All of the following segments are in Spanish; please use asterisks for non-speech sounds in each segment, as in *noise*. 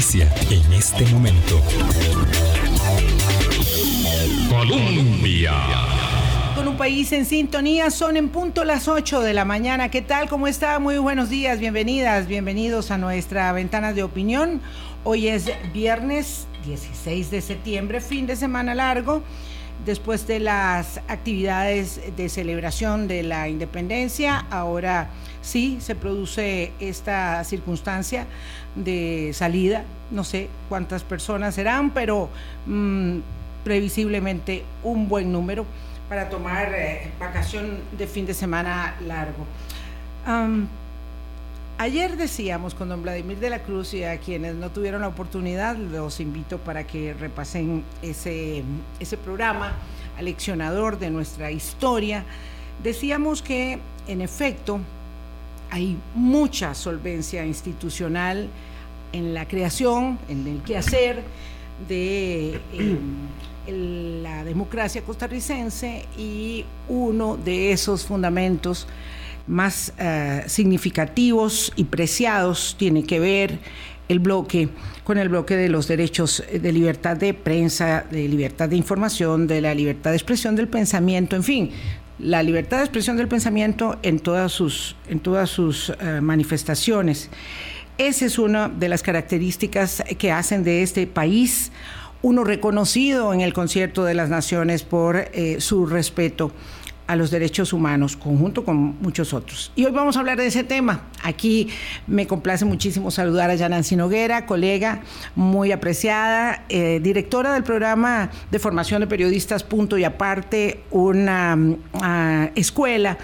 inicia en este momento. Colombia. Con un país en sintonía, son en punto las 8 de la mañana. ¿Qué tal? ¿Cómo está? Muy buenos días, bienvenidas, bienvenidos a nuestra ventana de opinión. Hoy es viernes 16 de septiembre, fin de semana largo después de las actividades de celebración de la independencia, ahora sí se produce esta circunstancia de salida. No sé cuántas personas serán, pero mm, previsiblemente un buen número para tomar eh, vacación de fin de semana largo. Ayer decíamos con don Vladimir de la Cruz y a quienes no tuvieron la oportunidad, los invito para que repasen ese, ese programa aleccionador de nuestra historia. Decíamos que en efecto hay mucha solvencia institucional en la creación, en el quehacer de eh, la democracia costarricense y uno de esos fundamentos más eh, significativos y preciados tiene que ver el bloque con el bloque de los derechos de libertad de prensa, de libertad de información, de la libertad de expresión del pensamiento, en fin, la libertad de expresión del pensamiento en todas sus, en todas sus eh, manifestaciones. Esa es una de las características que hacen de este país uno reconocido en el concierto de las naciones por eh, su respeto a los derechos humanos, conjunto con muchos otros. Y hoy vamos a hablar de ese tema. Aquí me complace muchísimo saludar a Yanancy Noguera, colega muy apreciada, eh, directora del programa de formación de periodistas Punto y Aparte, una ah, escuela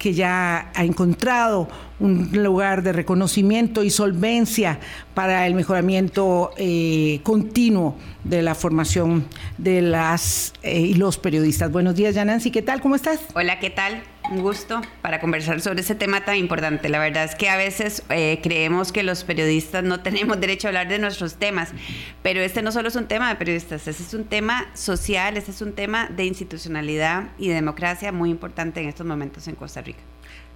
que ya ha encontrado un lugar de reconocimiento y solvencia para el mejoramiento eh, continuo de la formación de las eh, y los periodistas. Buenos días, Yanancy, ¿qué tal? ¿Cómo estás? Hola, ¿qué tal? Un gusto para conversar sobre ese tema tan importante. La verdad es que a veces eh, creemos que los periodistas no *laughs* tenemos derecho a hablar de nuestros temas, pero este no solo es un tema de periodistas, este es un tema social, este es un tema de institucionalidad y de democracia muy importante en estos momentos en Costa Rica.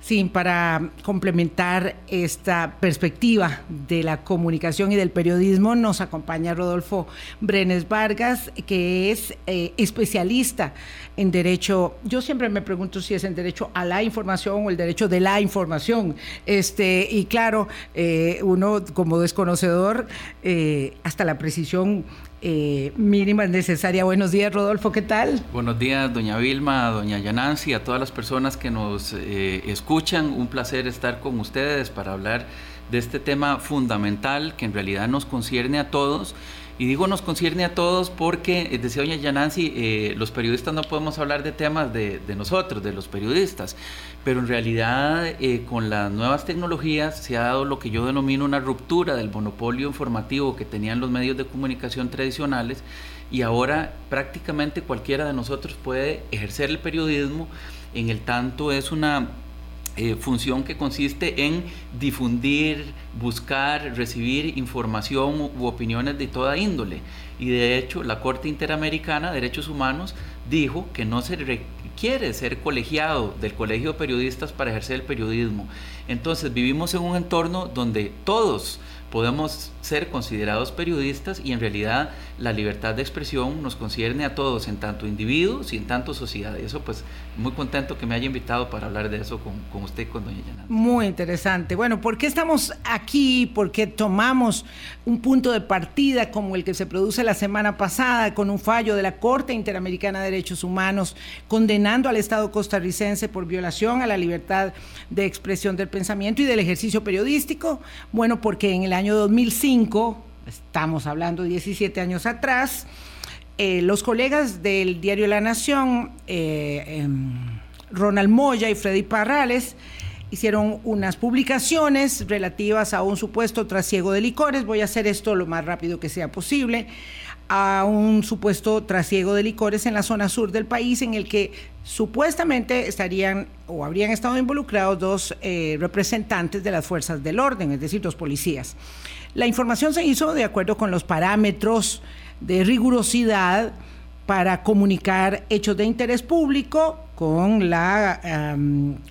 Sí, para complementar esta perspectiva de la comunicación y del periodismo, nos acompaña Rodolfo Brenes Vargas, que es eh, especialista en derecho. Yo siempre me pregunto si es en derecho a la información o el derecho de la información. Este, y claro, eh, uno como desconocedor, eh, hasta la precisión eh, mínima necesaria. Buenos días, Rodolfo, ¿qué tal? Buenos días, doña Vilma, doña Yanancy, a todas las personas que nos eh, escuchan. Un placer estar con ustedes para hablar de este tema fundamental que en realidad nos concierne a todos y digo nos concierne a todos porque, eh, decía doña Yanancy, eh, los periodistas no podemos hablar de temas de, nosotros, de los periodistas, pero en realidad eh, con las nuevas tecnologías se ha dado lo que yo denomino una ruptura del monopolio informativo que tenían los medios de comunicación tradicionales y ahora prácticamente cualquiera de nosotros puede ejercer el periodismo, en el tanto es una eh, función que consiste en difundir, buscar, recibir información u opiniones de toda índole. Y de hecho, la Corte Interamericana de Derechos Humanos dijo que no se requiere ser colegiado del Colegio de Periodistas para ejercer el periodismo. Entonces, vivimos en un entorno donde todos podemos ser considerados periodistas y en realidad la libertad de expresión nos concierne a todos, en tanto individuos y en tanto sociedad. Y eso pues muy contento que me haya invitado para hablar de eso con, usted y con doña Yana. Muy interesante. Bueno, ¿por qué estamos aquí? ¿Por qué tomamos un punto de partida como el que se produce la semana pasada con un fallo de la Corte Interamericana de Derechos Humanos condenando al Estado costarricense por violación a la libertad de expresión del pensamiento y del ejercicio periodístico? Bueno, porque en el año 2005, estamos hablando 17 años atrás, eh, los colegas del diario La Nación, eh, em, Ronald Moya y Freddy Parrales, hicieron unas publicaciones relativas a un supuesto trasiego de licores. Voy a hacer esto lo más rápido que sea posible a un supuesto trasiego de licores en la zona sur del país en el que supuestamente estarían o habrían estado involucrados dos eh, representantes de las fuerzas del orden, es decir, dos policías. La información se hizo de acuerdo con los parámetros de rigurosidad para comunicar hechos de interés público con la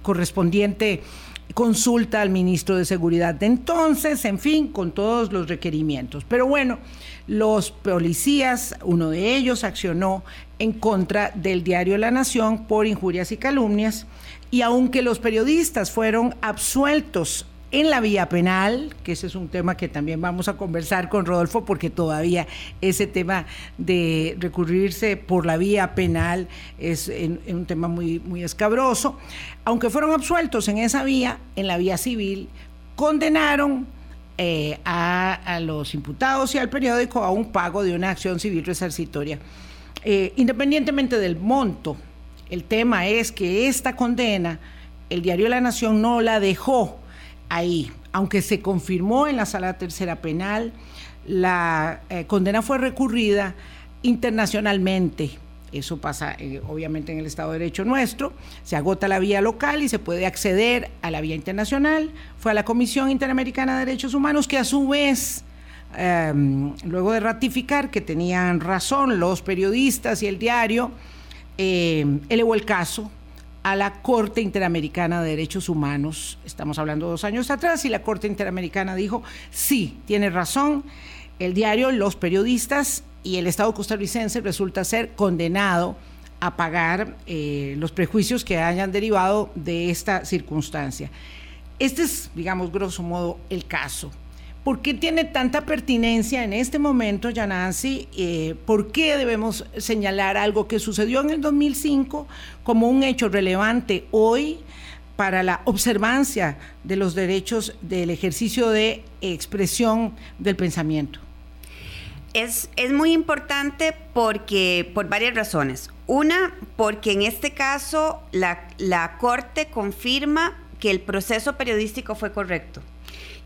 correspondiente consulta al ministro de Seguridad de entonces, en fin, con todos los requerimientos. Pero bueno, los policías, uno de ellos accionó en contra del diario La Nación por injurias y calumnias, y aunque los periodistas fueron absueltos en la vía penal, que ese es un tema que también vamos a conversar con Rodolfo, porque todavía ese tema de recurrirse por la vía penal es un tema muy, muy escabroso. Aunque fueron absueltos en esa vía, en la vía civil, condenaron eh, a, los imputados y al periódico a un pago de una acción civil resarcitoria. Eh, independientemente del monto, el tema es que esta condena, el diario La Nación no la dejó ahí. Aunque se confirmó en la sala tercera penal, la eh, condena fue recurrida internacionalmente. Eso pasa eh, obviamente en el Estado de Derecho nuestro. Se agota la vía local y se puede acceder a la vía internacional. Fue a la Comisión Interamericana de Derechos Humanos que a su vez, em, luego de ratificar que tenían razón los periodistas y el diario, em, elevó el caso a la Corte Interamericana de Derechos Humanos. Estamos hablando dos años atrás y la Corte Interamericana dijo, sí, tiene razón, el diario, los periodistas y el Estado costarricense resulta ser condenado a pagar eh, los prejuicios que hayan derivado de esta circunstancia. Este es, digamos, grosso modo, el caso. ¿Por qué tiene tanta pertinencia en este momento, Yanansi? Eh, ¿Por qué debemos señalar algo que sucedió en el 2005 como un hecho relevante hoy para la observancia de los derechos del ejercicio de expresión del pensamiento? Es, es, muy importante porque, por varias razones. Una, porque en este caso la, la Corte confirma que el proceso periodístico fue correcto.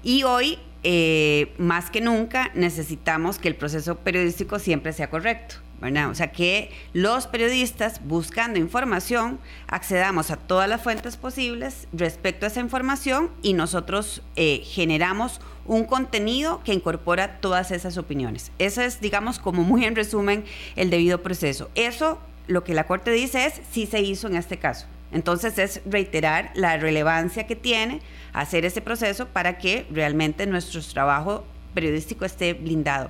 Y hoy eh, más que nunca necesitamos que el proceso periodístico siempre sea correcto. O sea, que los periodistas buscando información accedamos a todas las fuentes posibles respecto a esa información y nosotros eh, generamos un contenido que incorpora todas esas opiniones. Eso es, digamos, como muy en resumen, el debido proceso. Eso, lo que la Corte dice es, sí se hizo en este caso. Entonces es reiterar la relevancia que tiene hacer ese proceso para que realmente nuestro trabajo periodístico esté blindado.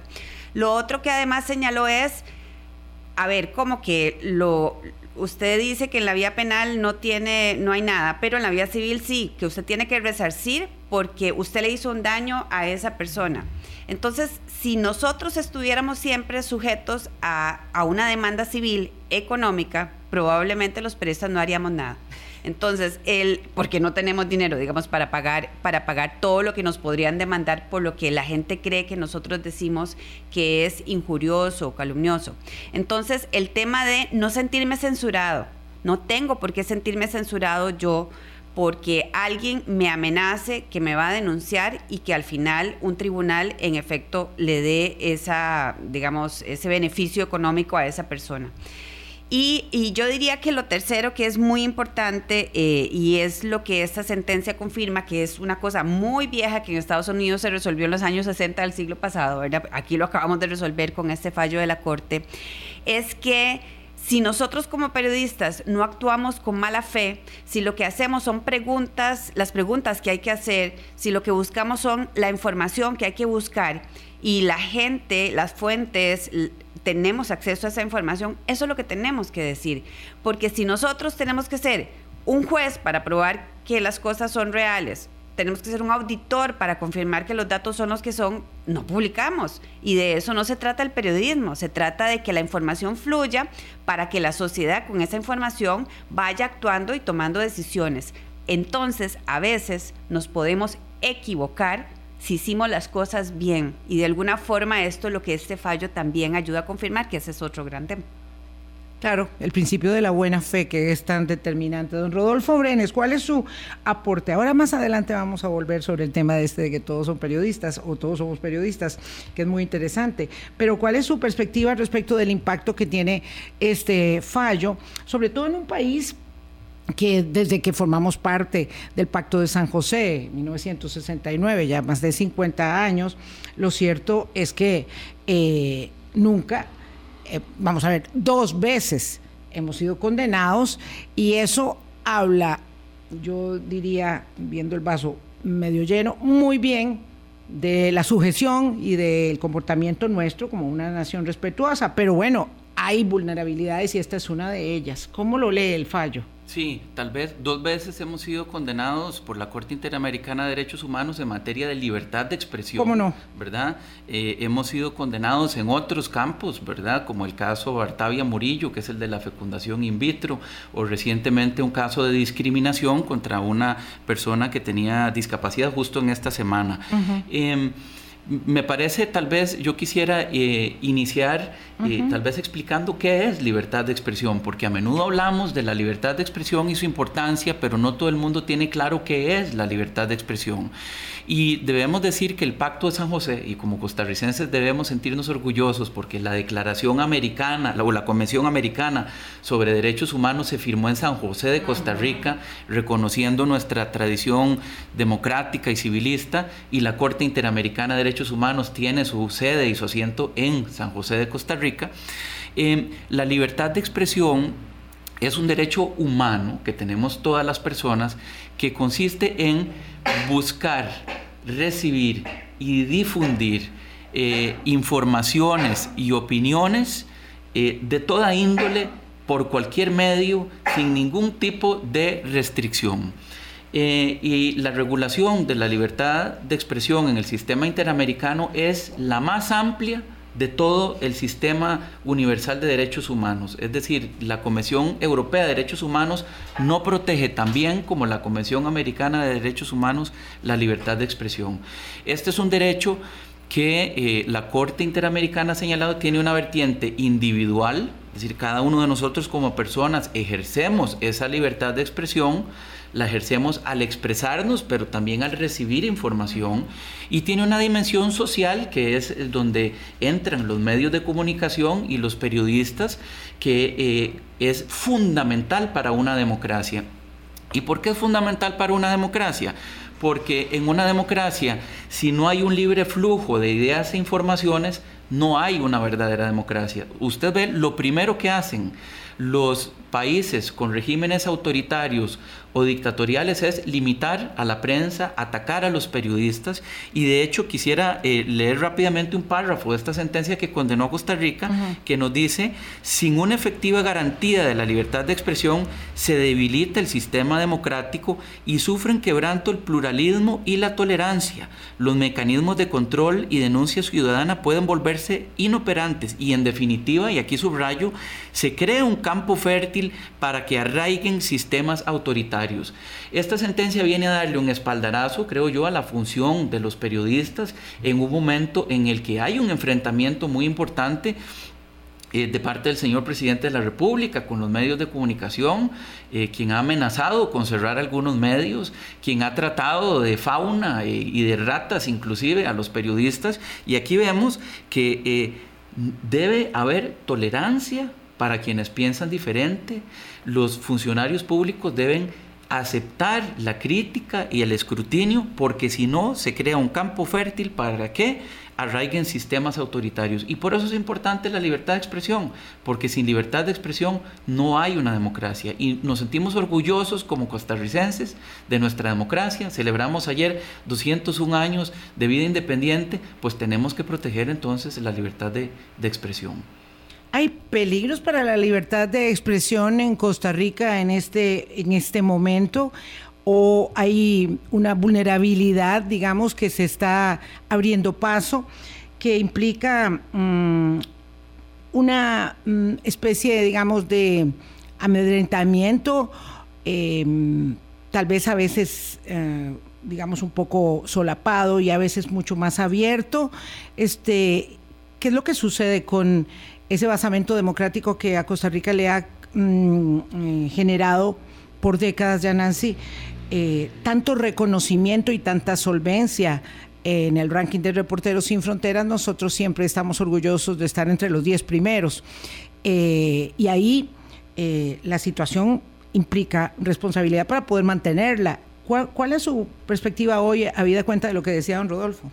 Lo otro que además señaló es, a ver, como que lo, usted dice que en la vía penal no tiene, no hay nada, pero en la vía civil sí, que usted tiene que resarcir porque usted le hizo un daño a esa persona. Entonces, si nosotros estuviéramos siempre sujetos a, a una demanda civil económica, probablemente los periodistas no haríamos nada. Entonces, el, porque no tenemos dinero, digamos, para pagar, para pagar todo lo que nos podrían demandar por lo que la gente cree que nosotros decimos que es injurioso o calumnioso. Entonces, el tema de no sentirme censurado, no tengo por qué sentirme censurado yo porque alguien me amenace que me va a denunciar y que al final un tribunal en efecto le dé esa, digamos, ese beneficio económico a esa persona. Y, yo diría que lo tercero que es muy importante eh, y es lo que esta sentencia confirma, que es una cosa muy vieja que en Estados Unidos se resolvió en los años 60 del siglo pasado, aquí lo acabamos de resolver con este fallo de la Corte, es que si nosotros como periodistas no actuamos con mala fe, si lo que hacemos son preguntas, las preguntas que hay que hacer, si lo que buscamos son la información que hay que buscar y la gente, las fuentes, tenemos acceso a esa información, eso es lo que tenemos que decir. Porque si nosotros tenemos que ser un juez para probar que las cosas son reales, tenemos que ser un auditor para confirmar que los datos son los que son, no publicamos. Y de eso no se trata el periodismo, se trata de que la información fluya para que la sociedad con esa información vaya actuando y tomando decisiones. Entonces, a veces nos podemos equivocar si hicimos las cosas bien. Y de alguna forma esto es lo que este fallo también ayuda a confirmar, que ese es otro gran tema. Claro, el principio de la buena fe que es tan determinante. Don Rodolfo Brenes, ¿cuál es su aporte? Ahora más adelante vamos a volver sobre el tema de este de que todos son periodistas o todos somos periodistas, que es muy interesante. Pero ¿cuál es su perspectiva respecto del impacto que tiene este fallo, sobre todo en un país que desde que formamos parte del Pacto de San José, 1969, ya más de 50 años, lo cierto es que eh, nunca, eh, vamos a ver, dos veces hemos sido condenados y eso habla yo diría, viendo el vaso medio lleno, muy bien de la sujeción y del comportamiento nuestro como una nación respetuosa, pero bueno, hay vulnerabilidades y esta es una de ellas. ¿Cómo lo lee el fallo? Sí, tal vez dos veces hemos sido condenados por la Corte Interamericana de Derechos Humanos en materia de libertad de expresión. ¿Cómo no? ¿Verdad? Eh, hemos sido condenados en otros campos, ¿verdad? Como el caso Bartavia Murillo, que es el de la fecundación in vitro, o recientemente un caso de discriminación contra una persona que tenía discapacidad justo en esta semana me parece, tal vez yo quisiera eh, iniciar, eh, tal vez explicando qué es libertad de expresión, porque a menudo hablamos de la libertad de expresión y su importancia, pero no todo el mundo tiene claro qué es la libertad de expresión. Y debemos decir que el Pacto de San José, y como costarricenses debemos sentirnos orgullosos porque la Declaración Americana o la Convención Americana sobre Derechos Humanos se firmó en San José de Costa Rica, reconociendo nuestra tradición democrática y civilista, y la Corte Interamericana de Derechos Humanos tiene su sede y su asiento en San José de Costa Rica. Eh, la libertad de expresión es un derecho humano que tenemos todas las personas que consiste en buscar, recibir y difundir eh, informaciones y opiniones eh, de toda índole por cualquier medio sin ningún tipo de restricción. Eh, y la regulación de la libertad de expresión en el sistema interamericano es la más amplia de todo el sistema universal de derechos humanos. Es decir, la Convención Europea de Derechos Humanos no protege tan bien como la Convención Americana de Derechos Humanos la libertad de expresión. Este es un derecho que eh, la Corte Interamericana ha señalado tiene una vertiente individual, decir, cada uno de nosotros como personas ejercemos esa libertad de expresión, la ejercemos al expresarnos, pero también al recibir información. Y tiene una dimensión social que es donde entran los medios de comunicación y los periodistas, que eh, es fundamental para una democracia. ¿Y por qué es fundamental para una democracia? Porque en una democracia, si no hay un libre flujo de ideas e informaciones, no hay una verdadera democracia. Usted ve lo primero que hacen los países con regímenes autoritarios o dictatoriales es limitar a la prensa, atacar a los periodistas y de hecho quisiera eh, leer rápidamente un párrafo de esta sentencia que condenó a Costa Rica que nos dice, sin una efectiva garantía de la libertad de expresión se debilita el sistema democrático y sufren quebranto el pluralismo y la tolerancia. Los mecanismos de control y denuncia ciudadana pueden volverse inoperantes y en definitiva, y aquí subrayo, se crea un campo fértil para que arraiguen sistemas autoritarios. Esta sentencia viene a darle un espaldarazo, creo yo, a la función de los periodistas en un momento en el que hay un enfrentamiento muy importante eh, de parte del señor presidente de la República con los medios de comunicación, eh, quien ha amenazado con cerrar algunos medios, quien ha tratado de fauna eh, y de ratas inclusive a los periodistas. Y aquí vemos que debe haber tolerancia para quienes piensan diferente. Los funcionarios públicos deben aceptar la crítica y el escrutinio porque si no se crea un campo fértil para que arraiguen sistemas autoritarios. Y por eso es importante la libertad de expresión, porque sin libertad de expresión no hay una democracia. Y nos sentimos orgullosos como costarricenses de nuestra democracia. Celebramos ayer 201 años de vida independiente, pues tenemos que proteger entonces la libertad de, de expresión. ¿Hay peligros para la libertad de expresión en Costa Rica en este, en este momento? ¿O hay una vulnerabilidad, digamos, que se está abriendo paso, que implica mm, una mm, especie, digamos, de amedrentamiento, em, tal vez a veces... Eh, digamos un poco solapado y a veces mucho más abierto. Este, ¿qué es lo que sucede con ese basamento democrático que a Costa Rica le ha mm, eh, generado por décadas ya, Nancy, eh, tanto reconocimiento y tanta solvencia en el ranking de Reporteros Sin Fronteras, nosotros siempre estamos orgullosos de estar entre los 10 primeros. Eh, y ahí la situación implica responsabilidad para poder mantenerla. ¿Cuál, ¿Cuál, es su perspectiva hoy, habida cuenta de lo que decía don Rodolfo?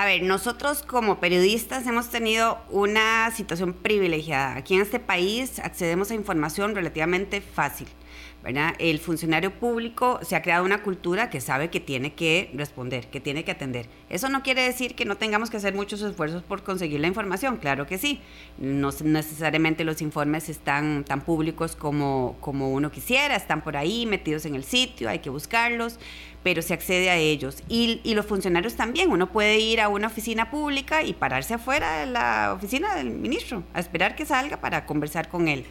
A ver, nosotros como periodistas hemos tenido una situación privilegiada. Aquí en este país accedemos a información relativamente fácil. ¿Verdad? El funcionario público se ha creado una cultura que sabe que tiene que responder, que tiene que atender. Eso no quiere decir que no tengamos que hacer muchos esfuerzos por conseguir la información, claro que sí. No necesariamente los informes están tan públicos como, como uno quisiera, están por ahí metidos en el sitio, hay que buscarlos, pero se accede a ellos. Y, y los funcionarios también, uno puede ir a una oficina pública y pararse afuera de la oficina del ministro, a esperar que salga para conversar con él.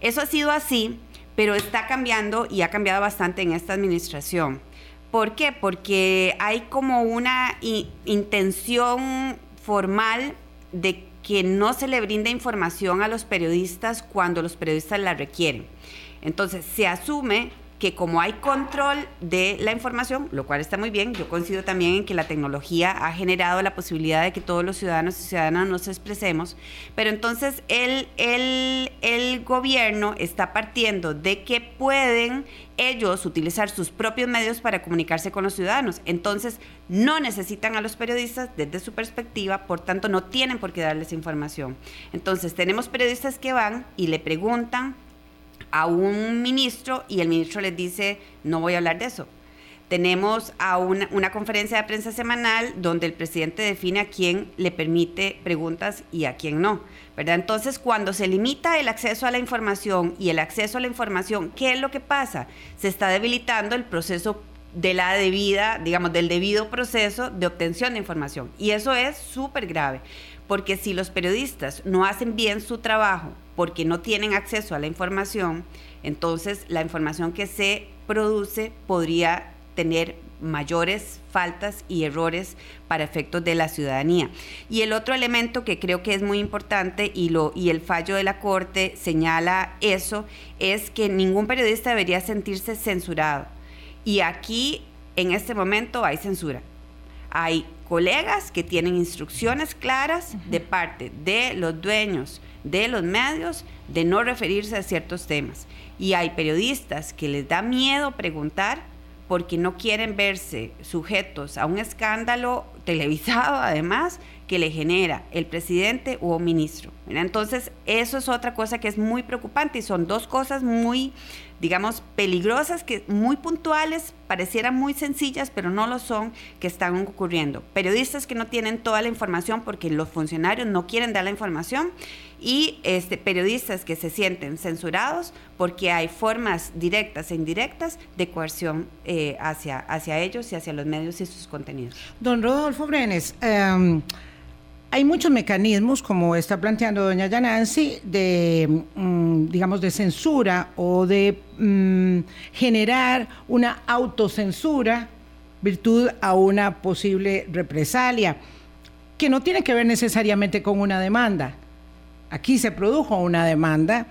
Eso ha sido así pero está cambiando y ha cambiado bastante en esta administración. ¿Por qué? Porque hay como una intención formal de que no se le brinda información a los periodistas cuando los periodistas la requieren. Entonces, se asume que como hay control de la información, lo cual está muy bien, yo coincido también en que la tecnología ha generado la posibilidad de que todos los ciudadanos y ciudadanas nos expresemos, pero entonces el, el, el gobierno está partiendo de que pueden ellos utilizar sus propios medios para comunicarse con los ciudadanos. Entonces, no necesitan a los periodistas desde su perspectiva, por tanto, no tienen por qué darles información. Entonces, tenemos periodistas que van y le preguntan a un ministro y el ministro les dice, no voy a hablar de eso. Tenemos a una, conferencia de prensa semanal donde el presidente define a quién le permite preguntas y a quién no. ¿verdad? Entonces, cuando se limita el acceso a la información y el acceso a la información, ¿qué es lo que pasa? Se está debilitando el proceso de la debida, digamos, del debido proceso de obtención de información. Y eso es súper grave, porque si los periodistas no hacen bien su trabajo porque no tienen acceso a la información, entonces la información que se produce podría tener mayores faltas y errores para efectos de la ciudadanía. Y el otro elemento que creo que es muy importante y, lo, y el fallo de la Corte señala eso, es que ningún periodista debería sentirse censurado. Y aquí, en este momento, hay censura. Hay colegas que tienen instrucciones claras de parte de los dueños de los medios de no referirse a ciertos temas. Y hay periodistas que les da miedo preguntar porque no quieren verse sujetos a un escándalo televisado, *laughs* además, que le genera el presidente o ministro. Entonces, eso es otra cosa que es muy preocupante y son dos cosas muy digamos, peligrosas, que muy puntuales, parecieran muy sencillas, pero no lo son, que están ocurriendo. Periodistas que no tienen toda la información porque los funcionarios no quieren dar la información y este, periodistas que se sienten censurados porque hay formas directas e indirectas de coerción eh, hacia, hacia ellos y hacia los medios y sus contenidos. Don Rodolfo Brenes, em, hay muchos mecanismos, como está planteando doña Yanansi, de, mm, digamos, de censura o de mm, generar una autocensura virtud a una posible represalia, que no tiene que ver necesariamente con una demanda. Aquí se produjo una demanda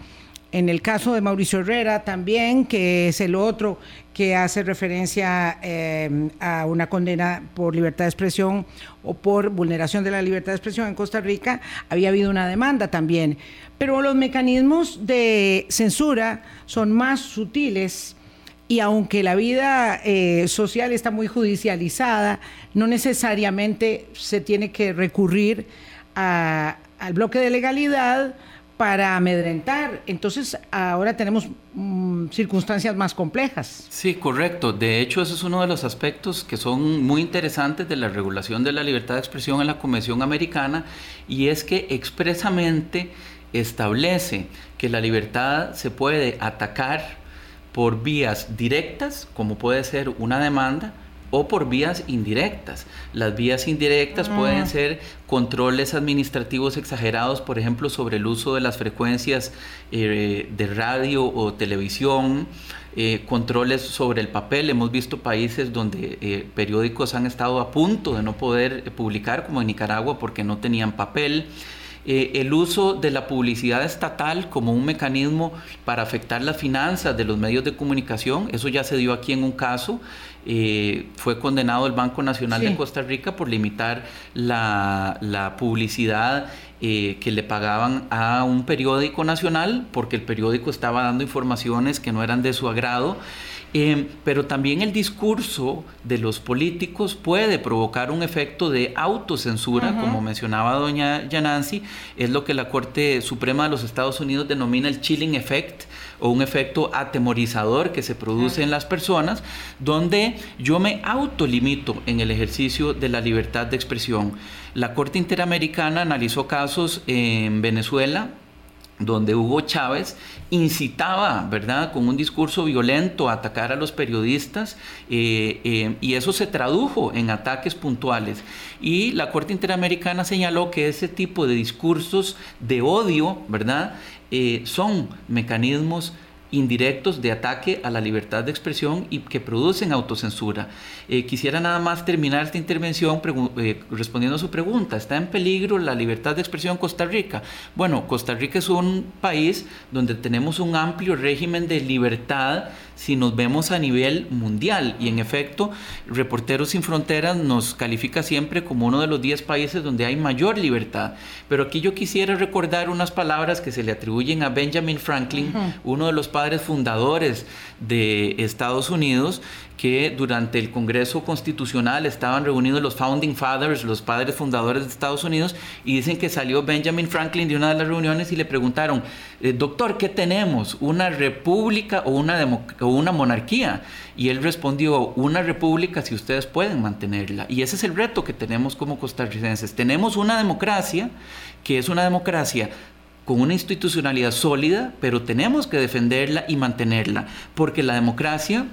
en el caso de Mauricio Herrera también, que es el otro que hace referencia eh, a una condena por libertad de expresión o por vulneración de la libertad de expresión en Costa Rica, había habido una demanda también. Pero los mecanismos de censura son más sutiles y aunque la vida eh, social está muy judicializada, no necesariamente se tiene que recurrir al bloque de legalidad para amedrentar. Entonces ahora tenemos mm, circunstancias más complejas. Sí, correcto. De hecho, ese es uno de los aspectos que son muy interesantes de la regulación de la libertad de expresión en la Convención Americana y es que expresamente establece que la libertad se puede atacar por vías directas, como puede ser una demanda, o por vías indirectas. Las vías indirectas pueden ser controles administrativos exagerados, por ejemplo, sobre el uso de las frecuencias eh, de radio o televisión, eh, controles sobre el papel. Hemos visto países donde eh, periódicos han estado a punto de no poder publicar, como en Nicaragua, porque no tenían papel. El uso de la publicidad estatal como un mecanismo para afectar las finanzas de los medios de comunicación, eso ya se dio aquí en un caso, eh, fue condenado el Banco Nacional de Costa Rica por limitar la, publicidad eh, que le pagaban a un periódico nacional porque el periódico estaba dando informaciones que no eran de su agrado Eh, pero también el discurso de los políticos puede provocar un efecto de autocensura, como mencionaba doña Yanansi, es lo que la Corte Suprema de los Estados Unidos denomina el chilling effect o un efecto atemorizador que se produce en las personas, donde yo me autolimito en el ejercicio de la libertad de expresión. La Corte Interamericana analizó casos en Venezuela, donde Hugo Chávez incitaba, ¿verdad?, con un discurso violento a atacar a los periodistas eh, eh, y eso se tradujo en ataques puntuales. Y la Corte Interamericana señaló que ese tipo de discursos de odio, ¿verdad?, eh, son mecanismos indirectos de ataque a la libertad de expresión y que producen autocensura. Eh, quisiera nada más terminar esta intervención eh, respondiendo a su pregunta. ¿Está en peligro la libertad de expresión en Costa Rica? Bueno, Costa Rica es un país donde tenemos un amplio régimen de libertad si nos vemos a nivel mundial. Y en efecto, Reporteros Sin Fronteras nos califica siempre como uno de los 10 países donde hay mayor libertad. Pero aquí yo quisiera recordar unas palabras que se le atribuyen a Benjamin Franklin, uno de los padres fundadores de Estados Unidos, que durante el Congreso Constitucional estaban reunidos los Founding Fathers, los padres fundadores de Estados Unidos, y dicen que salió Benjamin Franklin de una de las reuniones y le preguntaron, eh, doctor, ¿qué tenemos? ¿Una república o una, o una monarquía? Y él respondió, una república si ustedes pueden mantenerla. Y ese es el reto que tenemos como costarricenses. Tenemos una democracia que es una democracia con una institucionalidad sólida, pero tenemos que defenderla y mantenerla, porque la democracia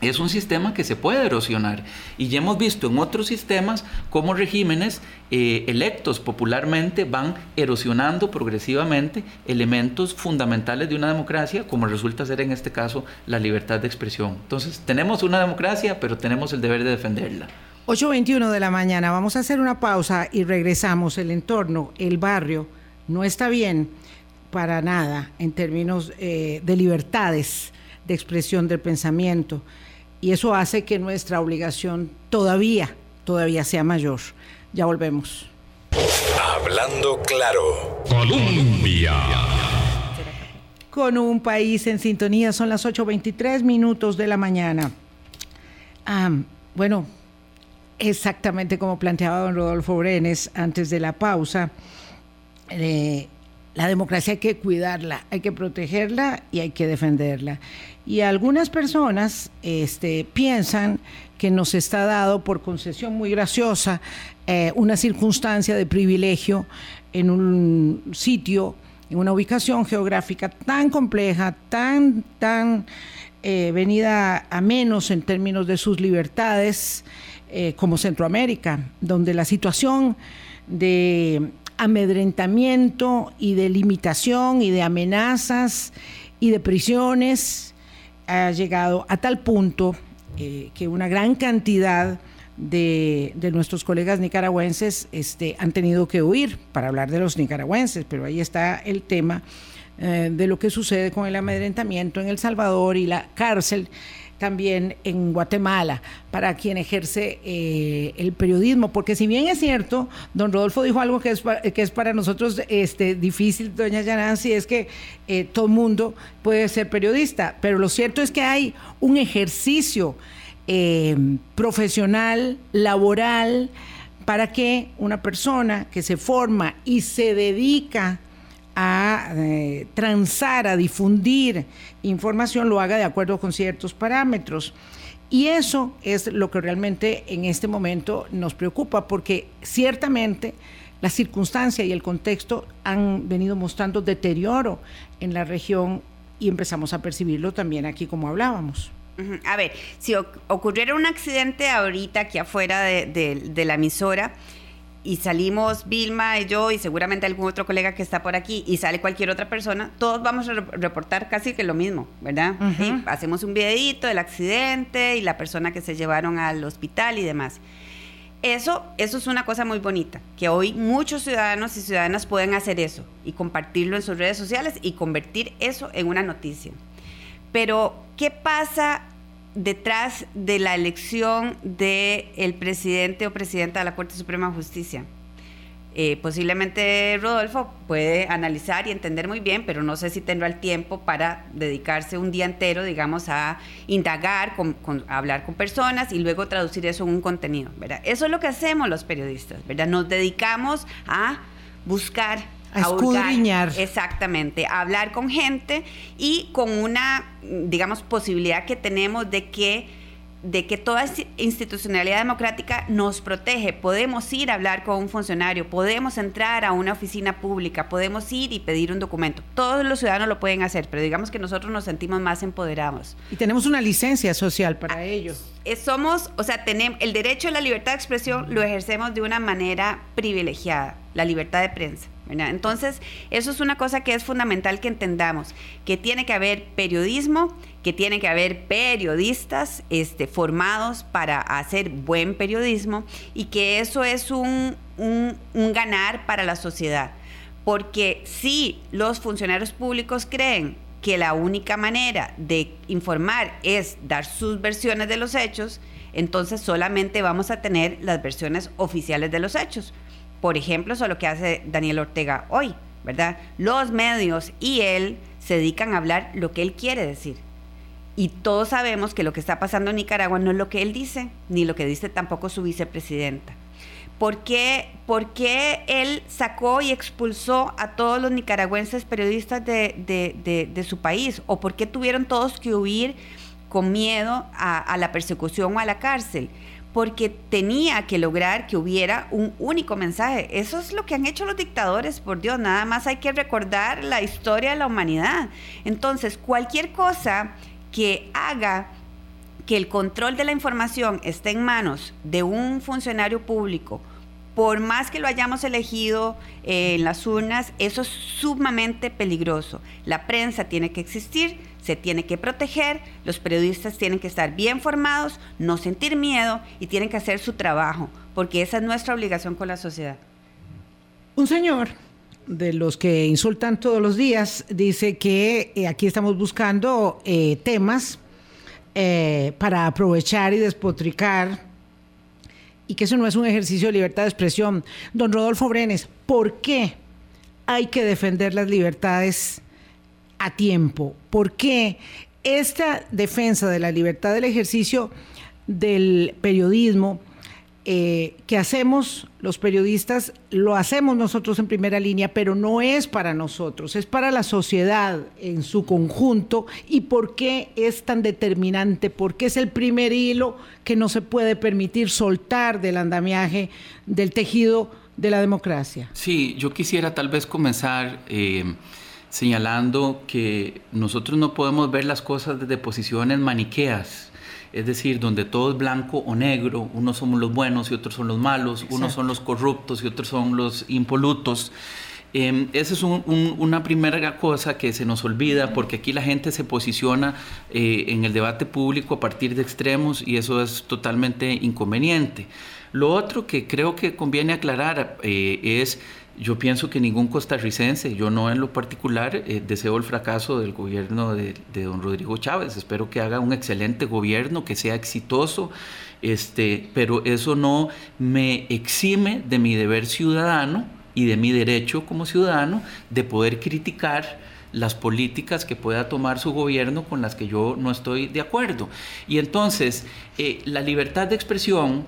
es un sistema que se puede erosionar. Y ya hemos visto en otros sistemas cómo regímenes eh, electos popularmente van erosionando progresivamente elementos fundamentales de una democracia, como resulta ser en este caso la libertad de expresión. Entonces, tenemos una democracia, pero tenemos el deber de defenderla. 8.21 de la mañana, vamos a hacer una pausa y regresamos. El entorno, el barrio, no está bien para nada en términos eh, de libertades de expresión del pensamiento y eso hace que nuestra obligación todavía, todavía sea mayor. Ya volvemos. Hablando claro. Colombia. Con un país en sintonía, son las 8.23 minutos de la mañana. Ah, bueno, exactamente como planteaba don Rodolfo Brenes antes de la pausa, eh, la democracia hay que cuidarla, hay que protegerla y hay que defenderla. Y algunas personas este, piensan que nos está dado por concesión muy graciosa eh, una circunstancia de privilegio en un sitio, en una ubicación geográfica tan compleja, tan, tan eh, venida a menos en términos de sus libertades eh, como Centroamérica, donde la situación de amedrentamiento y de limitación y de amenazas y de prisiones ha llegado a tal punto eh, que una gran cantidad de, nuestros colegas nicaragüenses este, han tenido que huir para hablar de los nicaragüenses, pero ahí está el tema eh, de lo que sucede con el amedrentamiento en El Salvador y la cárcel también en Guatemala para quien ejerce eh, el periodismo, porque si bien es cierto, don Rodolfo dijo algo que es, que es para nosotros este, difícil, doña Yanansi, es que eh, todo mundo puede ser periodista, pero lo cierto es que hay un ejercicio eh, profesional, laboral, para que una persona que se forma y se dedica a eh, transar, a difundir información, lo haga de acuerdo con ciertos parámetros. Y eso es lo que realmente en este momento nos preocupa, porque ciertamente la circunstancia y el contexto han venido mostrando deterioro en la región y empezamos a percibirlo también aquí como hablábamos. A ver, si ocurriera un accidente ahorita aquí afuera de la emisora, y salimos Vilma y yo y seguramente algún otro colega que está por aquí y sale cualquier otra persona, todos vamos a reportar casi que lo mismo, ¿verdad? Hacemos un videito del accidente y la persona que se llevaron al hospital y demás. Eso, eso es una cosa muy bonita, que hoy muchos ciudadanos y ciudadanas pueden hacer eso y compartirlo en sus redes sociales y convertir eso en una noticia. Pero, ¿qué pasa detrás de la elección del el presidente o presidenta de la Corte Suprema de Justicia. eh, posiblemente Rodolfo puede analizar y entender muy bien, pero no sé si tendrá el tiempo para dedicarse un día entero, digamos, a indagar, con, a hablar con personas y luego traducir eso en un contenido. Eso es lo que hacemos los periodistas. Nos dedicamos a buscar a escudriñar. Exactamente, a hablar con gente y con una, digamos, posibilidad que tenemos de que de que toda institucionalidad democrática nos protege. Podemos ir a hablar con un funcionario, podemos entrar a una oficina pública, podemos ir y pedir un documento. Todos los ciudadanos lo pueden hacer, pero digamos que nosotros nos sentimos más empoderados. Y tenemos una licencia social para ah, ello. Somos, o sea, tenemos el derecho a la libertad de expresión lo ejercemos de una manera privilegiada, la libertad de prensa. Entonces, eso es una cosa que es fundamental que entendamos, que tiene que haber periodismo, que tiene que haber periodistas este, formados para hacer buen periodismo y que eso es un, un ganar para la sociedad. Porque si los funcionarios públicos creen que la única manera de informar es dar sus versiones de los hechos, entonces solamente vamos a tener las versiones oficiales de los hechos. Por ejemplo, eso es lo que hace Daniel Ortega hoy, ¿verdad? Los medios y él se dedican a hablar lo que él quiere decir. Y todos sabemos que lo que está pasando en Nicaragua no es lo que él dice, ni lo que dice tampoco su vicepresidenta. ¿Por qué, por qué él sacó y expulsó a todos los nicaragüenses periodistas de, su país? ¿O por qué tuvieron todos que huir con miedo a la persecución o a la cárcel? Porque tenía que lograr que hubiera un único mensaje. Eso es lo que han hecho los dictadores, por Dios, nada más hay que recordar la historia de la humanidad. Entonces, cualquier cosa que haga que el control de la información esté en manos de un funcionario público, por más que lo hayamos elegido eh, en las urnas, eso es sumamente peligroso. La prensa tiene que existir, se tiene que proteger, los periodistas tienen que estar bien formados, no sentir miedo y tienen que hacer su trabajo, porque esa es nuestra obligación con la sociedad. Un señor de los que insultan todos los días dice que eh, aquí estamos buscando eh, temas para aprovechar y despotricar y que eso no es un ejercicio de libertad de expresión. Don Rodolfo Brenes, ¿por qué hay que defender las libertades a tiempo. ¿Por qué esta defensa de la libertad del ejercicio del periodismo eh, que hacemos los periodistas, lo hacemos nosotros en primera línea, pero no es para nosotros, es para la sociedad en su conjunto. ¿Y por qué es tan determinante? Porque es el primer hilo que no se puede permitir soltar del andamiaje del tejido de la democracia. Sí, yo quisiera tal vez comenzar... Eh, señalando que nosotros no podemos ver las cosas desde posiciones maniqueas, es decir, donde todo es blanco o negro, unos somos los buenos y otros son los malos, unos son los corruptos y otros son los impolutos. Eh, esa es una primera cosa que se nos olvida porque aquí la gente se posiciona eh, en el debate público a partir de extremos y eso es totalmente inconveniente. Lo otro que creo que conviene aclarar eh, es yo pienso que ningún costarricense, yo no en lo particular, eh, deseo el fracaso del gobierno de, don Rodrigo Chávez. Espero que haga un excelente gobierno, que sea exitoso, este, pero eso no me exime de mi deber ciudadano y de mi derecho como ciudadano de poder criticar las políticas que pueda tomar su gobierno con las que yo no estoy de acuerdo. Y entonces, eh, la libertad de expresión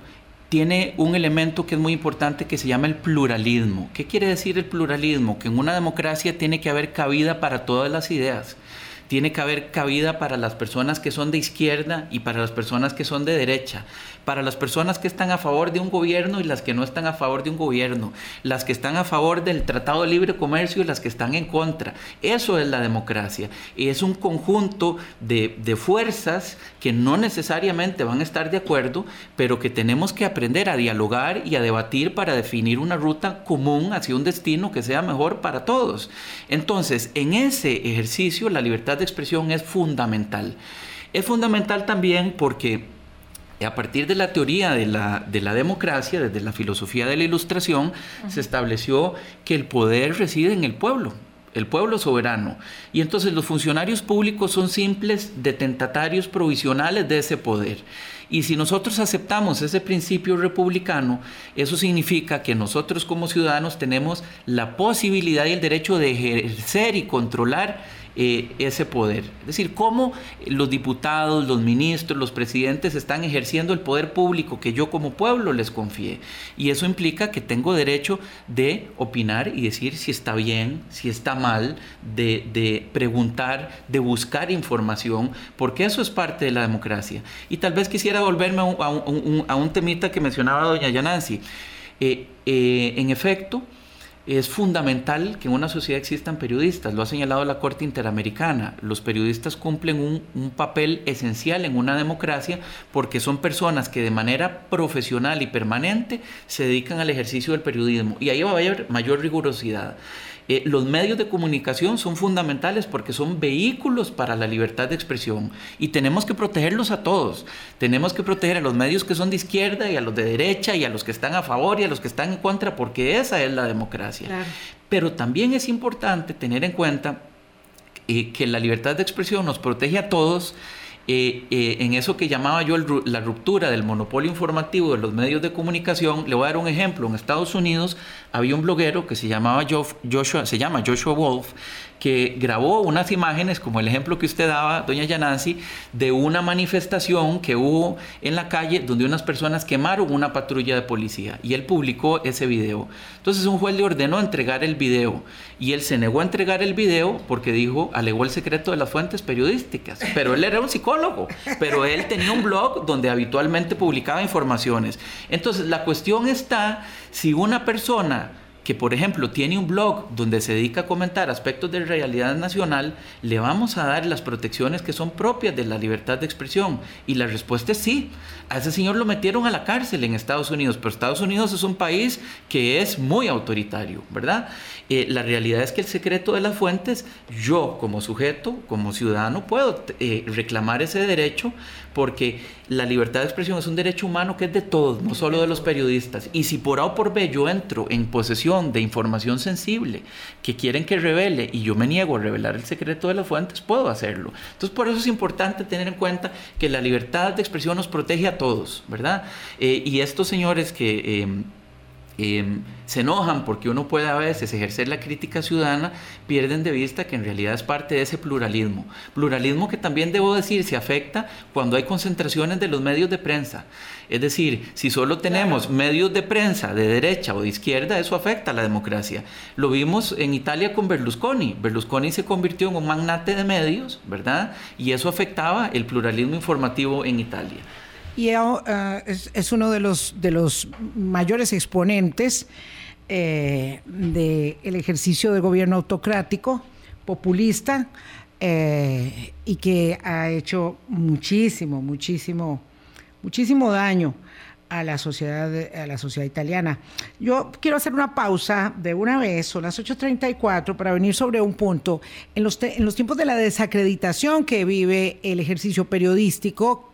tiene un elemento que es muy importante que se llama el pluralismo. ¿Qué quiere decir el pluralismo? Que en una democracia tiene que haber cabida para todas las ideas tiene que haber cabida para las personas que son de izquierda y para las personas que son de derecha, para las personas que están a favor de un gobierno y las que no están a favor de un gobierno, las que están a favor del Tratado de Libre Comercio y las que están en contra. Eso es la democracia. Y es un conjunto de, de fuerzas que no necesariamente van a estar de acuerdo, pero que tenemos que aprender a dialogar y a debatir para definir una ruta común hacia un destino que sea mejor para todos. Entonces, en ese ejercicio, la libertad de expresión es fundamental. Es fundamental también porque a partir de la teoría de la, de la democracia, desde la filosofía de la ilustración, se estableció que el poder reside en el pueblo, el pueblo soberano. Y entonces los funcionarios públicos son simples detentatarios provisionales de ese poder. Y si nosotros aceptamos ese principio republicano, eso significa que nosotros como ciudadanos tenemos la posibilidad y el derecho de ejercer y controlar eh, ese poder. Es decir, cómo los diputados, los ministros, los presidentes están ejerciendo el poder público que yo como pueblo les confié. Y eso implica que tengo derecho de opinar y decir si está bien, si está mal, de, preguntar, de buscar información, porque eso es parte de la democracia. Y tal vez quisiera volverme a un, temita que mencionaba doña Yanansi. Eh, eh, en efecto, es fundamental que en una sociedad existan periodistas, lo ha señalado la Corte Interamericana. Los periodistas cumplen un, papel esencial en una democracia porque son personas que de manera profesional y permanente se dedican al ejercicio del periodismo y ahí va a haber mayor rigurosidad. Eh, los medios de comunicación son fundamentales porque son vehículos para la libertad de expresión y tenemos que protegerlos a todos. Tenemos que proteger a los medios que son de izquierda y a los de derecha y a los que están a favor y a los que están en contra porque esa es la democracia. Pero también es importante tener en cuenta eh, que la libertad de expresión nos protege a todos eh, eh, en eso que llamaba yo la ruptura del monopolio informativo de los medios de comunicación, le voy a dar un ejemplo. En Estados Unidos había un bloguero que se llamaba Joshua, se llama Joshua Wolf, que grabó unas imágenes, como el ejemplo que usted daba, doña Yanansi, de una manifestación que hubo en la calle donde unas personas quemaron una patrulla de policía y él publicó ese video. Entonces un juez le ordenó entregar el video y él se negó a entregar el video porque dijo, alegó el secreto de las fuentes periodísticas, pero él era un psicólogo, pero él tenía un blog donde habitualmente publicaba informaciones. Entonces la cuestión está si una persona que por ejemplo tiene un blog donde se dedica a comentar aspectos de realidad nacional, le vamos a dar las protecciones que son propias de la libertad de expresión. Y la respuesta es sí. A ese señor lo metieron a la cárcel en Estados Unidos, pero Estados Unidos es un país que es muy autoritario, ¿verdad? Eh, la realidad es que el secreto de las fuentes, yo como sujeto, como ciudadano, puedo eh, reclamar ese derecho porque la libertad de expresión es un derecho humano que es de todos, no solo de los periodistas. Y si por A o por B yo entro en posesión de información sensible que quieren que revele y yo me niego a revelar el secreto de las fuentes, puedo hacerlo. Entonces por eso es importante tener en cuenta que la libertad de expresión nos protege a todos, ¿verdad? Eh, y estos señores que Em, se enojan porque uno puede a veces ejercer la crítica ciudadana, pierden de vista que en realidad es parte de ese pluralismo. Pluralismo que también debo decir se afecta cuando hay concentraciones de los medios de prensa. Es decir, si solo tenemos medios de prensa de derecha o de izquierda, eso afecta a la democracia. Lo vimos en Italia con Berlusconi. Berlusconi se convirtió en un magnate de medios, ¿verdad? Y eso afectaba el pluralismo informativo en Italia y eh, es, uno de los, de los mayores exponentes eh, del ejercicio de gobierno autocrático, populista, eh, y que ha hecho muchísimo, muchísimo, muchísimo daño a la sociedad a la sociedad italiana. Yo quiero hacer una pausa de una vez, son las 8.34, para venir sobre un punto. En los, en los tiempos de la desacreditación que vive el ejercicio periodístico,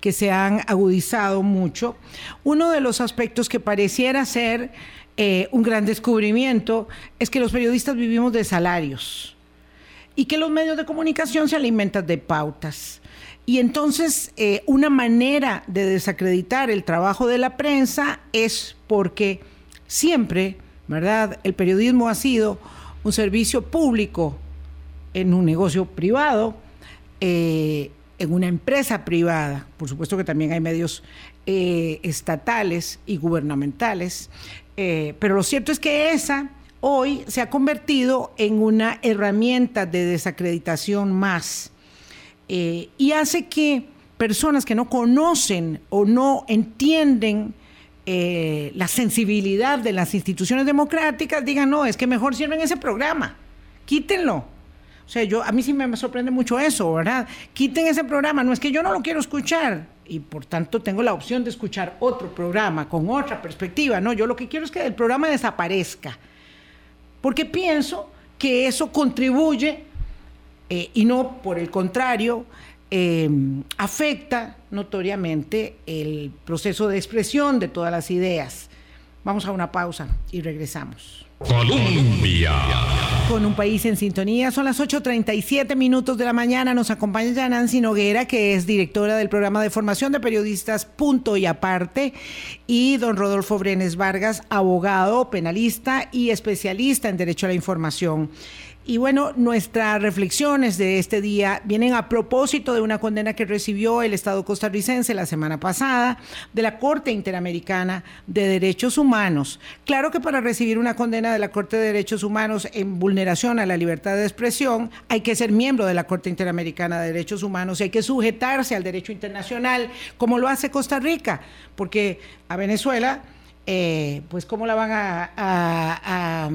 que se han agudizado mucho. Uno de los aspectos que pareciera ser eh, un gran descubrimiento es que los periodistas vivimos de salarios y que los medios de comunicación se alimentan de pautas. Y entonces eh, una manera de desacreditar el trabajo de la prensa es porque siempre, ¿verdad? El periodismo ha sido un servicio público en un negocio privado. Eh, en una empresa privada, por supuesto que también hay medios eh, estatales y gubernamentales, eh, pero lo cierto es que esa hoy se ha convertido en una herramienta de desacreditación más eh, y hace que personas que no conocen o no entienden la sensibilidad de las instituciones democráticas digan, no, es que mejor sirven ese programa, quítenlo o sea, yo, a mí sí me sorprende mucho eso, ¿verdad? Quiten ese programa, no es que yo no lo quiero escuchar y por tanto tengo la opción de escuchar otro programa con otra perspectiva, no, yo lo que quiero es que el programa desaparezca, porque pienso que eso contribuye eh, y no por el contrario, eh, afecta notoriamente el proceso de expresión de todas las ideas. Vamos a una pausa y regresamos. Colombia. con un país en sintonía. Son las 8.37 minutos de la mañana. Nos acompaña ya Nancy Noguera, que es directora del programa de formación de periodistas Punto y Aparte, y don Rodolfo Brenes Vargas, abogado, penalista y especialista en Derecho a la Información. Y bueno, nuestras reflexiones de este día vienen a propósito de una condena que recibió el Estado costarricense la semana pasada de la Corte Interamericana de Derechos Humanos. Claro que para recibir una condena de la Corte de Derechos Humanos en vulneración a la libertad de expresión hay que ser miembro de la Corte Interamericana de Derechos Humanos y hay que sujetarse al derecho internacional como lo hace Costa Rica, porque a Venezuela eh, pues cómo la van a,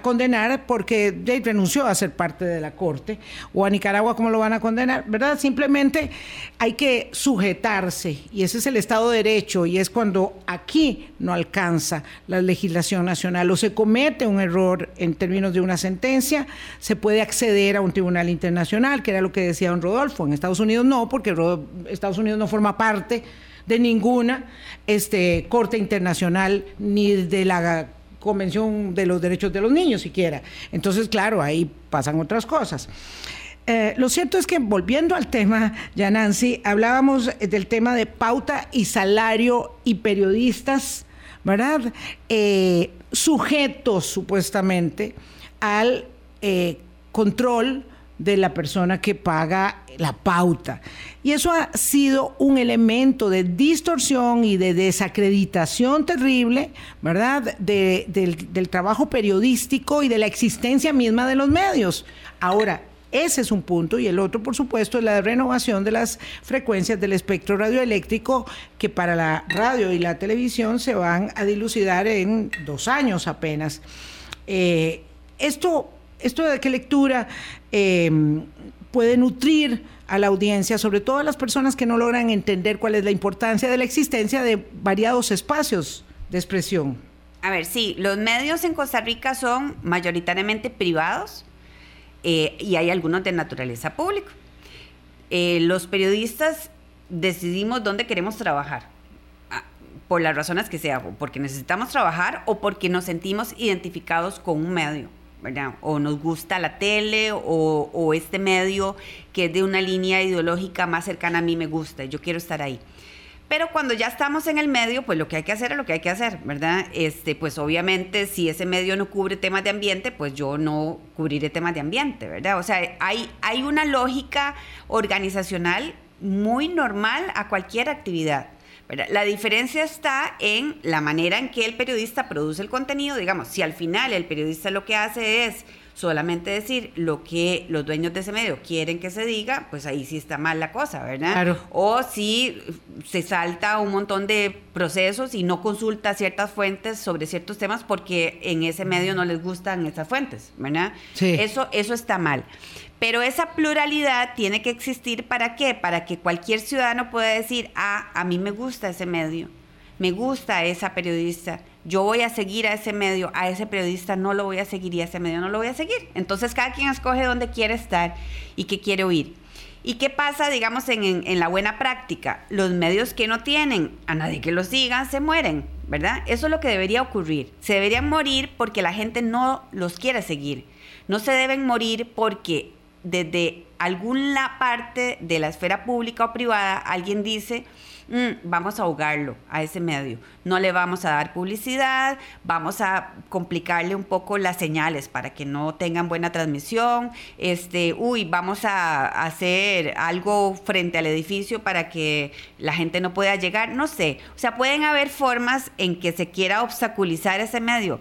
condenar porque renunció a ser parte de la corte, o a Nicaragua cómo lo van a condenar, ¿verdad? Simplemente hay que sujetarse y ese es el Estado de Derecho y es cuando aquí no alcanza la legislación nacional o se comete un error en términos de una sentencia, se puede acceder a un tribunal internacional, que era lo que decía don Rodolfo. En Estados Unidos no, porque Estados Unidos no forma parte de ninguna este, corte internacional ni de la Convención de los Derechos de los Niños siquiera. Entonces, claro, ahí pasan otras cosas. Eh, lo cierto es que volviendo al tema, ya Nancy, hablábamos del tema de pauta y salario y periodistas, ¿verdad? Eh, sujetos supuestamente al eh, control de la persona que paga la pauta. Y eso ha sido un elemento de distorsión y de desacreditación terrible, ¿verdad?, del, trabajo periodístico y de la existencia misma de los medios. Ahora, ese es un punto. Y el otro, por supuesto, es la renovación de las frecuencias del espectro radioeléctrico, que para la radio y la televisión se van a dilucidar en dos años apenas. Eh, esto esto de qué lectura eh, puede nutrir a la audiencia, sobre todo a las personas que no logran entender cuál es la importancia de la existencia de variados espacios de expresión. A ver, sí, los medios en Costa Rica son mayoritariamente privados eh, y hay algunos de naturaleza pública. Eh, los periodistas decidimos dónde queremos trabajar, ah, por las razones que sea, porque necesitamos trabajar o porque nos sentimos identificados con un medio. O nos gusta la tele o, este medio que es de una línea ideológica más cercana a mí me gusta, yo quiero estar ahí. Pero cuando ya estamos en el medio, pues lo que hay que hacer es lo que hay que hacer, ¿verdad? Este, pues obviamente si ese medio no cubre temas de ambiente, pues yo no cubriré temas de ambiente, ¿verdad? O sea, hay, hay una lógica organizacional muy normal a cualquier actividad. La diferencia está en la manera en que el periodista produce el contenido. Digamos, si al final el periodista lo que hace es solamente decir lo que los dueños de ese medio quieren que se diga, pues ahí sí está mal la cosa, ¿verdad? O si se salta un montón de procesos y no consulta ciertas fuentes sobre ciertos temas porque en ese medio no les gustan esas fuentes, ¿verdad? Sí. Eso, eso está mal. Pero esa pluralidad tiene que existir para qué? Para que cualquier ciudadano pueda decir, ah, a mí me gusta ese medio, me gusta esa periodista, yo voy a seguir a ese medio, a ese periodista no lo voy a seguir y a ese medio no lo voy a seguir. Entonces cada quien escoge dónde quiere estar y qué quiere oír. ¿Y qué pasa, digamos, en, la buena práctica? Los medios que no tienen a nadie que los siga se mueren, ¿verdad? Eso es lo que debería ocurrir. Se deberían morir porque la gente no los quiere seguir. No se deben morir porque desde alguna parte de la esfera pública o privada alguien dice, mm, vamos a ahogarlo a ese medio, no le vamos a dar publicidad, vamos a complicarle un poco las señales para que no tengan buena transmisión, este, uy, vamos a hacer algo frente al edificio para que la gente no pueda llegar, no sé, o sea, pueden haber formas en que se quiera obstaculizar ese medio.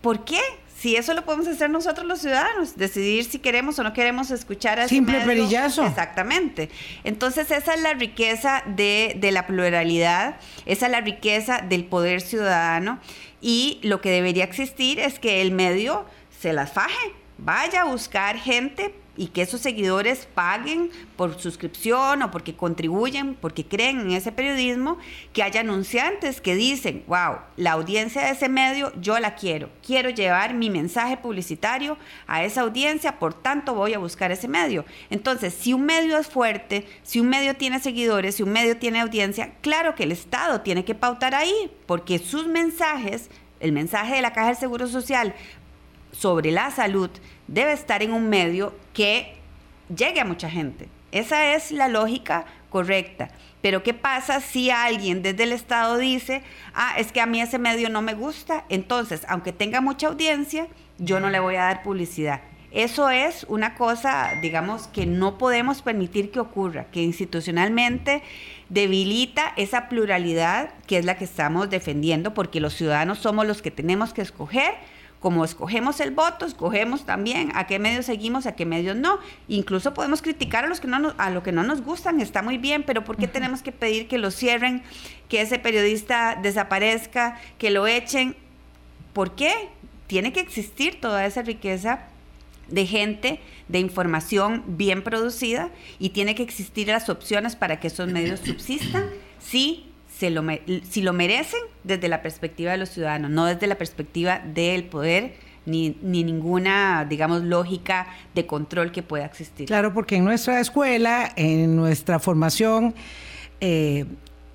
¿Por qué? Si eso lo podemos hacer nosotros los ciudadanos, decidir si queremos o no queremos escuchar a Simple perillazo. Exactamente. Entonces esa es la riqueza de, de la pluralidad, esa es la riqueza del poder ciudadano y lo que debería existir es que el medio se las faje, vaya a buscar gente y que esos seguidores paguen por suscripción o porque contribuyen, porque creen en ese periodismo, que haya anunciantes que dicen, wow, la audiencia de ese medio yo la quiero, quiero llevar mi mensaje publicitario a esa audiencia, por tanto voy a buscar ese medio. Entonces, si un medio es fuerte, si un medio tiene seguidores, si un medio tiene audiencia, claro que el Estado tiene que pautar ahí, porque sus mensajes el mensaje de la Caja del Seguro Social sobre la salud debe estar en un medio que llegue a mucha gente. Esa es la lógica correcta. Pero ¿qué pasa si alguien desde el Estado dice, ah, es que a mí ese medio no me gusta? Entonces, aunque tenga mucha audiencia, yo no le voy a dar publicidad. Eso es una cosa, digamos, que no podemos permitir que ocurra, que institucionalmente debilita esa pluralidad que es la que estamos defendiendo, porque los ciudadanos somos los que tenemos que escoger como escogemos el voto, escogemos también a qué medios seguimos, a qué medios no. Incluso podemos criticar a los que no a lo que no nos gustan, está muy bien, pero ¿por qué tenemos que pedir que lo cierren, que ese periodista desaparezca, que lo echen? ¿Por qué? Tiene que existir toda esa riqueza de gente, de información bien producida y tiene que existir las opciones para que esos medios subsistan. Sí, lo, si lo merecen desde la perspectiva de los ciudadanos, no desde la perspectiva del poder ni, ninguna, digamos, lógica de control que pueda existir. Claro, porque en nuestra escuela, en nuestra formación, eh,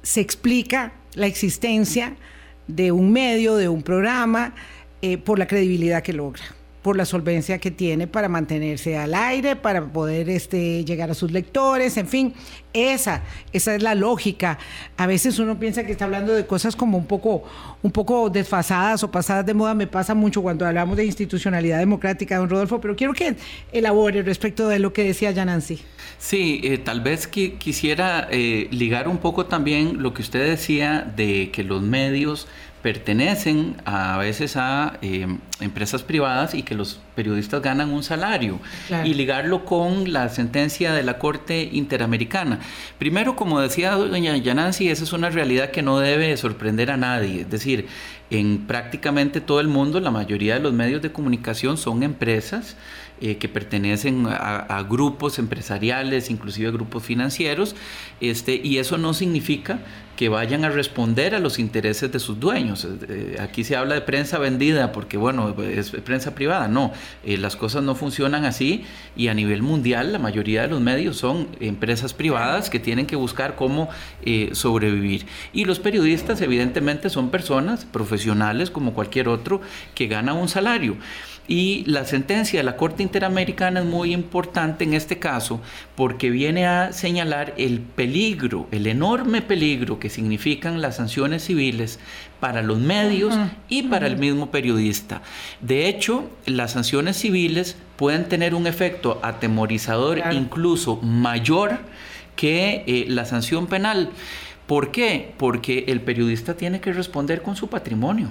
se explica la existencia de un medio, de un programa, eh, por la credibilidad que logra por la solvencia que tiene para mantenerse al aire, para poder este, llegar a sus lectores, en fin, esa, esa es la lógica. A veces uno piensa que está hablando de cosas como un poco, un poco desfasadas o pasadas de moda, me pasa mucho cuando hablamos de institucionalidad democrática, don Rodolfo, pero quiero que elabore respecto de lo que decía ya Nancy. Sí, eh, tal vez que quisiera eh, ligar un poco también lo que usted decía de que los medios pertenecen a veces a eh, empresas privadas y que los periodistas ganan un salario y ligarlo con la sentencia de la Corte Interamericana. Primero, como decía doña Yanansi, esa es una realidad que no debe sorprender a nadie. Es decir, en prácticamente todo el mundo la mayoría de los medios de comunicación son empresas eh, que pertenecen a, grupos empresariales, inclusive grupos financieros, este, y eso no significa que vayan a responder a los intereses de sus dueños. Eh, aquí se habla de prensa vendida porque, bueno, es prensa privada. No, eh, las cosas no funcionan así y a nivel mundial la mayoría de los medios son empresas privadas que tienen que buscar cómo sobrevivir. Y los periodistas, evidentemente, son personas profesionales como cualquier otro que gana un salario. Y la sentencia de la Corte Interamericana es muy importante en este caso porque viene a señalar el peligro, el enorme peligro que significan las sanciones civiles para los medios y para el mismo periodista. De hecho, las sanciones civiles pueden tener un efecto atemorizador incluso mayor que eh, la sanción penal. ¿Por qué? Porque el periodista tiene que responder con su patrimonio.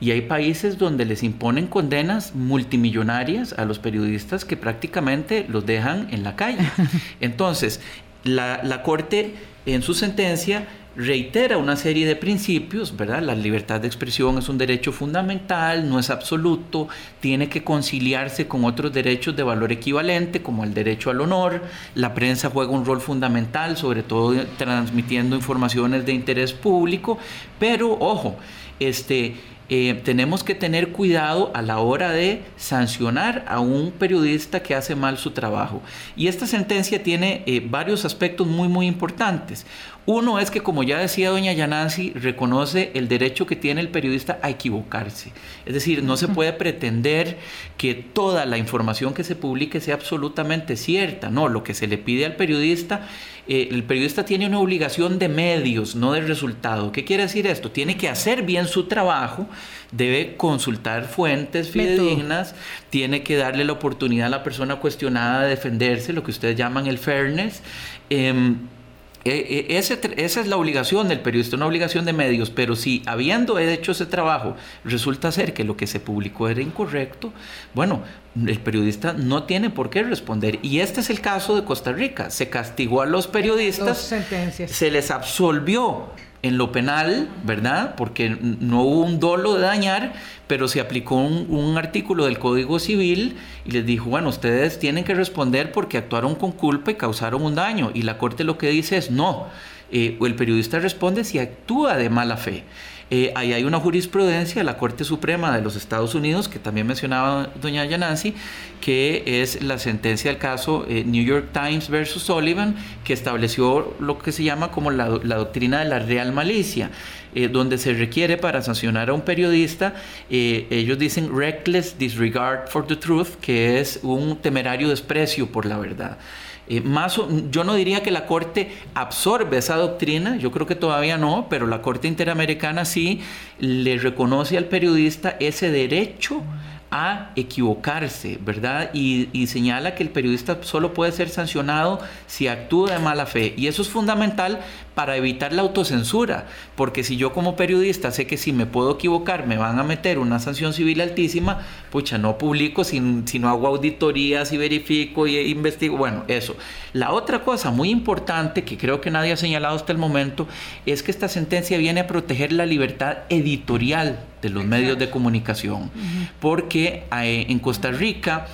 Y hay países donde les imponen condenas multimillonarias a los periodistas que prácticamente los dejan en la calle. *laughs* Entonces, la, la Corte en su sentencia reitera una serie de principios, ¿verdad? La libertad de expresión es un derecho fundamental, no es absoluto, tiene que conciliarse con otros derechos de valor equivalente, como el derecho al honor, la prensa juega un rol fundamental, sobre todo transmitiendo informaciones de interés público, pero ojo, este eh, tenemos que tener cuidado a la hora de sancionar a un periodista que hace mal su trabajo. Y esta sentencia tiene eh, varios aspectos muy, muy importantes. Uno es que, como ya decía doña Yanansi, reconoce el derecho que tiene el periodista a equivocarse. Es decir, no se puede pretender que toda la información que se publique sea absolutamente cierta. No, lo que se le pide al periodista, eh, el periodista tiene una obligación de medios, no de resultado. ¿Qué quiere decir esto? Tiene que hacer bien su trabajo, debe consultar fuentes fidedignas, tiene que darle la oportunidad a la persona cuestionada de defenderse, lo que ustedes llaman el fairness. Em, e, e, esa es la obligación del periodista, una obligación de medios, pero si habiendo hecho ese trabajo resulta ser que lo que se publicó era incorrecto, bueno, el periodista no tiene por qué responder. Y este es el caso de Costa Rica. Se castigó a los periodistas, se les absolvió en lo penal, ¿verdad? Porque no hubo un dolo de dañar, pero se aplicó un, artículo del Código Civil y les dijo, bueno, ustedes tienen que responder porque actuaron con culpa y causaron un daño. Y la Corte lo que dice es, no, eh, el periodista responde si actúa de mala fe. Eh, ahí hay una jurisprudencia de la Corte Suprema de los Estados Unidos, que también mencionaba doña Yanansi, que es la sentencia del caso eh, New York Times versus Sullivan, que estableció lo que se llama como la, doctrina de la real malicia. Eh, donde se requiere para sancionar a un periodista, ellos dicen reckless disregard for the truth, que es un temerario desprecio por la verdad. Eh, más, yo no diría que la Corte absorbe esa doctrina, yo creo que todavía no, pero la Corte Interamericana sí le reconoce al periodista ese derecho a equivocarse, ¿verdad? Y, señala que el periodista solo puede ser sancionado si actúa de mala fe. Y eso es fundamental para evitar la autocensura, porque si yo como periodista sé que si me puedo equivocar me van a meter una sanción civil altísima, pucha, no publico si, si no hago auditorías y verifico y investigo. Bueno, eso. La otra cosa muy importante que creo que nadie ha señalado hasta el momento es que esta sentencia viene a proteger la libertad editorial de los medios de comunicación, porque eh, en Costa Rica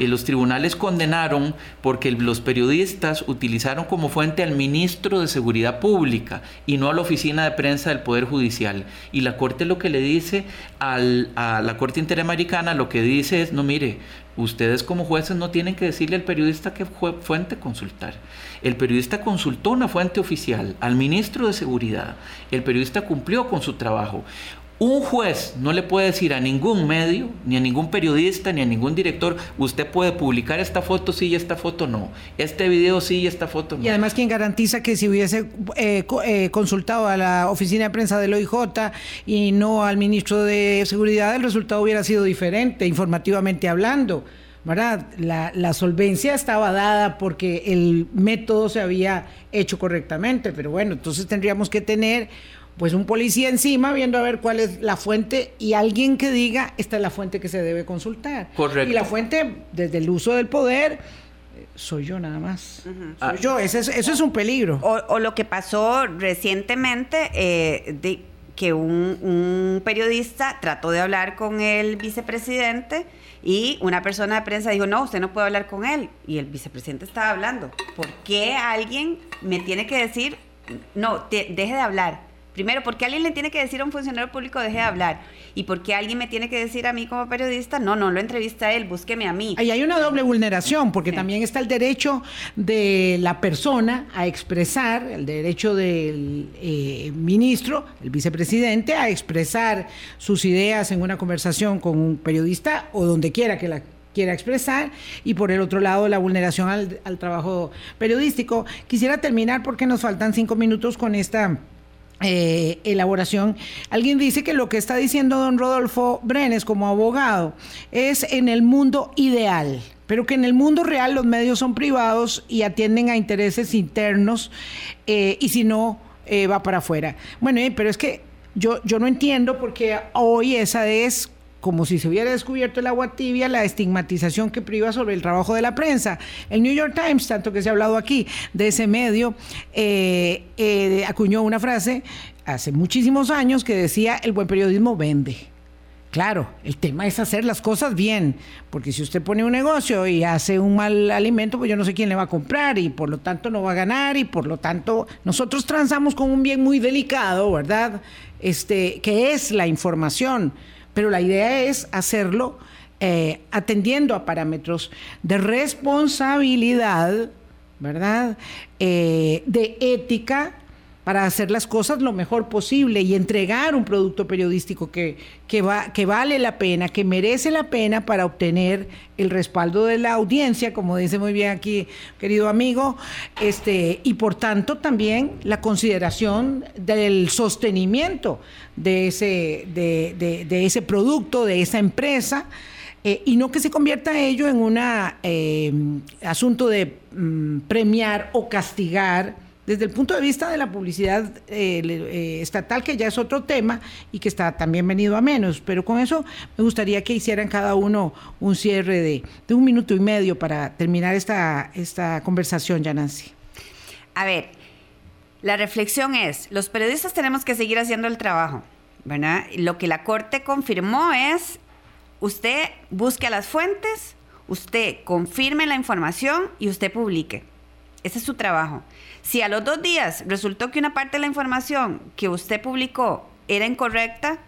los tribunales condenaron porque los periodistas utilizaron como fuente al ministro de Seguridad Pública y no a la oficina de prensa del Poder Judicial. Y la Corte lo que le dice a la Corte Interamericana, lo que dice es, no mire, ustedes como jueces no tienen que decirle al periodista qué fuente consultar. El periodista consultó una fuente oficial al ministro de Seguridad. El periodista cumplió con su trabajo. Un juez no le puede decir a ningún medio, ni a ningún periodista, ni a ningún director, usted puede publicar esta foto sí y esta foto no, este video sí y esta foto no. Y además, ¿quién garantiza que si hubiese eh, eh, consultado a la oficina de prensa del OIJ y no al ministro de Seguridad, el resultado hubiera sido diferente, informativamente hablando? ¿verdad? La, la, solvencia estaba dada porque el método se había hecho correctamente, pero bueno, entonces tendríamos que tener pues un policía encima viendo a ver cuál es la fuente y alguien que diga, esta es la fuente que se debe consultar. Correcto. Y la fuente, desde el uso del poder, soy yo nada más. Soy ah. yo, eso es, eso es un peligro. O, lo que pasó recientemente, eh, de que un, un, periodista trató de hablar con el vicepresidente y una persona de prensa dijo, no, usted no puede hablar con él. Y el vicepresidente estaba hablando. ¿Por qué alguien me tiene que decir, no, deje de hablar? Primero, ¿por qué alguien le tiene que decir a un funcionario público deje de hablar? ¿Y por qué alguien me tiene que decir a mí como periodista, no, no lo entrevista a él, búsqueme a mí? Ahí hay una doble vulneración, porque también está el derecho de la persona a expresar, el derecho del eh, ministro, el vicepresidente, a expresar sus ideas en una conversación con un periodista o donde quiera que la quiera expresar y por el otro lado la vulneración al, al trabajo periodístico. Quisiera terminar porque nos faltan cinco minutos con esta eh, elaboración. Alguien dice que lo que está diciendo don Rodolfo Brenes como abogado es en el mundo ideal, pero que en el mundo real los medios son privados y atienden a intereses internos eh, y si no, eh, va para afuera. Bueno, pero es que yo, yo no entiendo porque hoy esa es como si se hubiera descubierto el agua tibia, la estigmatización que priva sobre el trabajo de la prensa. El New York Times, tanto que se ha hablado aquí de ese medio, eh, eh, acuñó una frase hace muchísimos años que decía, el buen periodismo vende. Claro, el tema es hacer las cosas bien, porque si usted pone un negocio y hace un mal alimento, pues yo no sé quién le va a comprar y por lo tanto no va a ganar y por lo tanto nosotros transamos con un bien muy delicado, ¿verdad? Este, que es la información pero la idea es hacerlo eh, atendiendo a parámetros de responsabilidad, ¿verdad? Eh, de ética para hacer las cosas lo mejor posible y entregar un producto periodístico que, que, va, que vale la pena, que merece la pena para obtener el respaldo de la audiencia, como dice muy bien aquí, querido amigo, este, y por tanto también la consideración del sostenimiento de ese, de, de, ese producto, de esa empresa. Eh, y no que se convierta ello en un eh, asunto de mm, premiar o castigar desde el punto de vista de la publicidad eh, eh, estatal, que ya es otro tema y que está también venido a menos, pero con eso me gustaría que hicieran cada uno un cierre de, un minuto y medio para terminar esta, esta conversación, ya. A ver, la reflexión es, los periodistas tenemos que seguir haciendo el trabajo, ¿verdad? Lo que la Corte confirmó es, usted busque las fuentes, usted confirme la información y usted publique. Ese es su trabajo. Si a los dos días resultó que una parte de la información que usted publicó era incorrecta,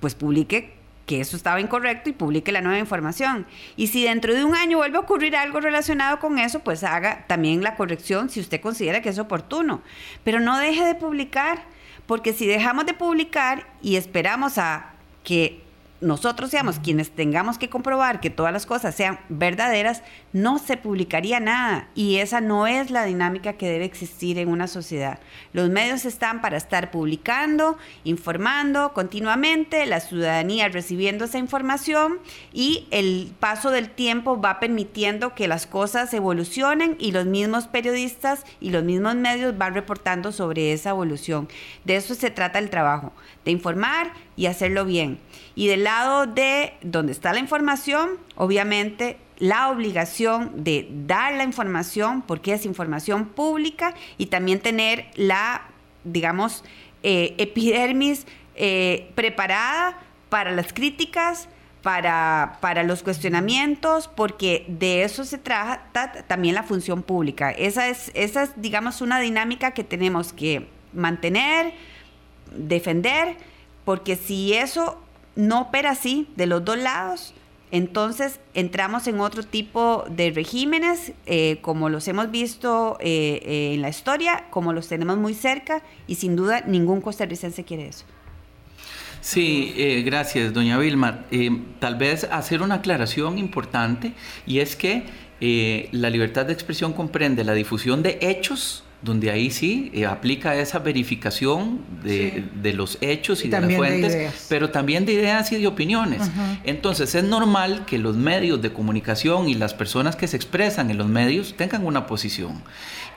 pues publique que eso estaba incorrecto y publique la nueva información. Y si dentro de un año vuelve a ocurrir algo relacionado con eso, pues haga también la corrección si usted considera que es oportuno. Pero no deje de publicar, porque si dejamos de publicar y esperamos a que nosotros seamos quienes tengamos que comprobar que todas las cosas sean verdaderas, no se publicaría nada. Y esa no es la dinámica que debe existir en una sociedad. Los medios están para estar publicando, informando continuamente, la ciudadanía recibiendo esa información y el paso del tiempo va permitiendo que las cosas evolucionen y los mismos periodistas y los mismos medios van reportando sobre esa evolución. De eso se trata el trabajo, de informar y hacerlo bien. Y del lado de donde está la información, obviamente la obligación de dar la información, porque es información pública, y también tener la, digamos, eh, epidermis eh, preparada para las críticas, para, para, los cuestionamientos, porque de eso se trata también la función pública. Esa es, esa es, digamos, una dinámica que tenemos que mantener, defender, porque si eso no opera así de los dos lados, entonces entramos en otro tipo de regímenes, eh, como los hemos visto eh, eh, en la historia, como los tenemos muy cerca, y sin duda ningún costarricense quiere eso. Sí, gracias, doña Vilma. tal vez hacer una aclaración importante, y es que la libertad de expresión comprende la difusión de hechos donde ahí sí eh, aplica esa verificación de, los hechos y, de las fuentes, pero también de ideas y de opiniones. Entonces es normal que los medios de comunicación y las personas que se expresan en los medios tengan una posición.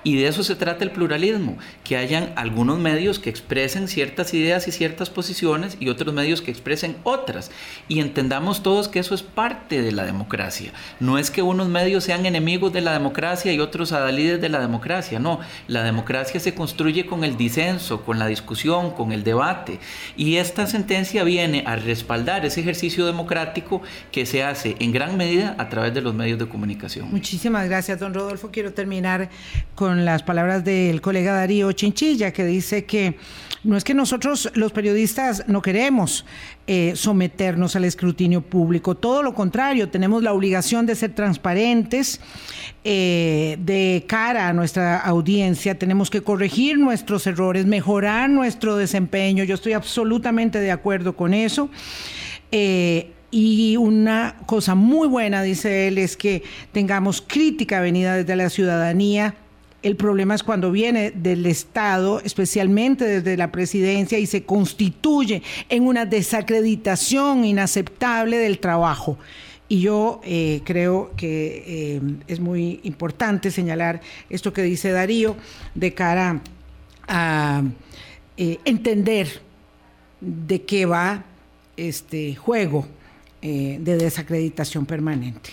Y de eso se trata el pluralismo, que hayan algunos medios que expresen ciertas ideas y ciertas posiciones y otros medios que expresen otras. Y entendamos todos que eso es parte de la democracia. No es que unos medios sean enemigos de la democracia y otros adalides de la democracia, no. La democracia se construye con el disenso, con la discusión, con el debate. Y esta sentencia viene a respaldar ese ejercicio democrático que se hace en gran medida a través de los medios de comunicación. Muchísimas gracias, don Rodolfo. Quiero terminar con las palabras del colega Darío Chinchilla, que dice que no es que nosotros los periodistas no queremos eh, someternos al escrutinio público, todo lo contrario, tenemos la obligación de ser transparentes eh, de cara a nuestra audiencia, tenemos que corregir nuestros errores, mejorar nuestro desempeño, yo estoy absolutamente de acuerdo con eso. Eh, y una cosa muy buena, dice él, es que tengamos crítica venida desde la ciudadanía el problema es cuando viene del Estado, especialmente desde la presidencia, y se constituye en una desacreditación inaceptable del trabajo. Y yo eh, creo que eh, es muy importante señalar esto que dice Darío de cara a eh, entender de qué va este juego de desacreditación permanente.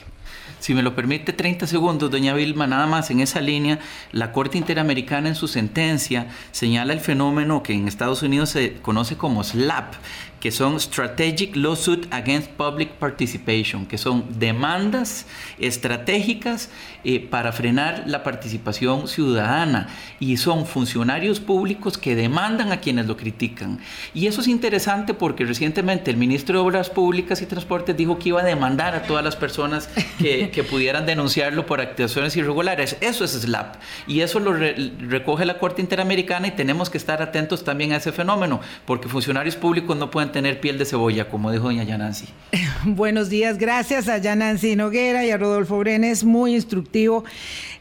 Si me lo permite 30 segundos, doña Vilma, nada más en esa línea, la Corte Interamericana en su sentencia señala el fenómeno que en Estados Unidos se conoce como SLAP, que son Strategic Lawsuit Against Public Participation, que son demandas estratégicas eh, para frenar la participación ciudadana y son funcionarios públicos que demandan a quienes lo critican. Y eso es interesante porque recientemente el ministro de Obras Públicas y Transportes dijo que iba a demandar a todas las personas que, *laughs* pudieran denunciarlo por actuaciones irregulares. Eso es SLAP y eso lo recoge la Corte Interamericana y tenemos que estar atentos también a ese fenómeno porque funcionarios públicos no pueden tener piel de cebolla, como dijo doña Yanansi. *laughs* Buenos días, gracias a Yanansi Noguera y a Rodolfo Brenes, muy instructivo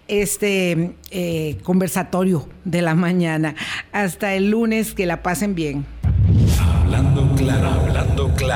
este eh, conversatorio de la mañana. Hasta el lunes, que la pasen bien. Hablando claro, hablando claro.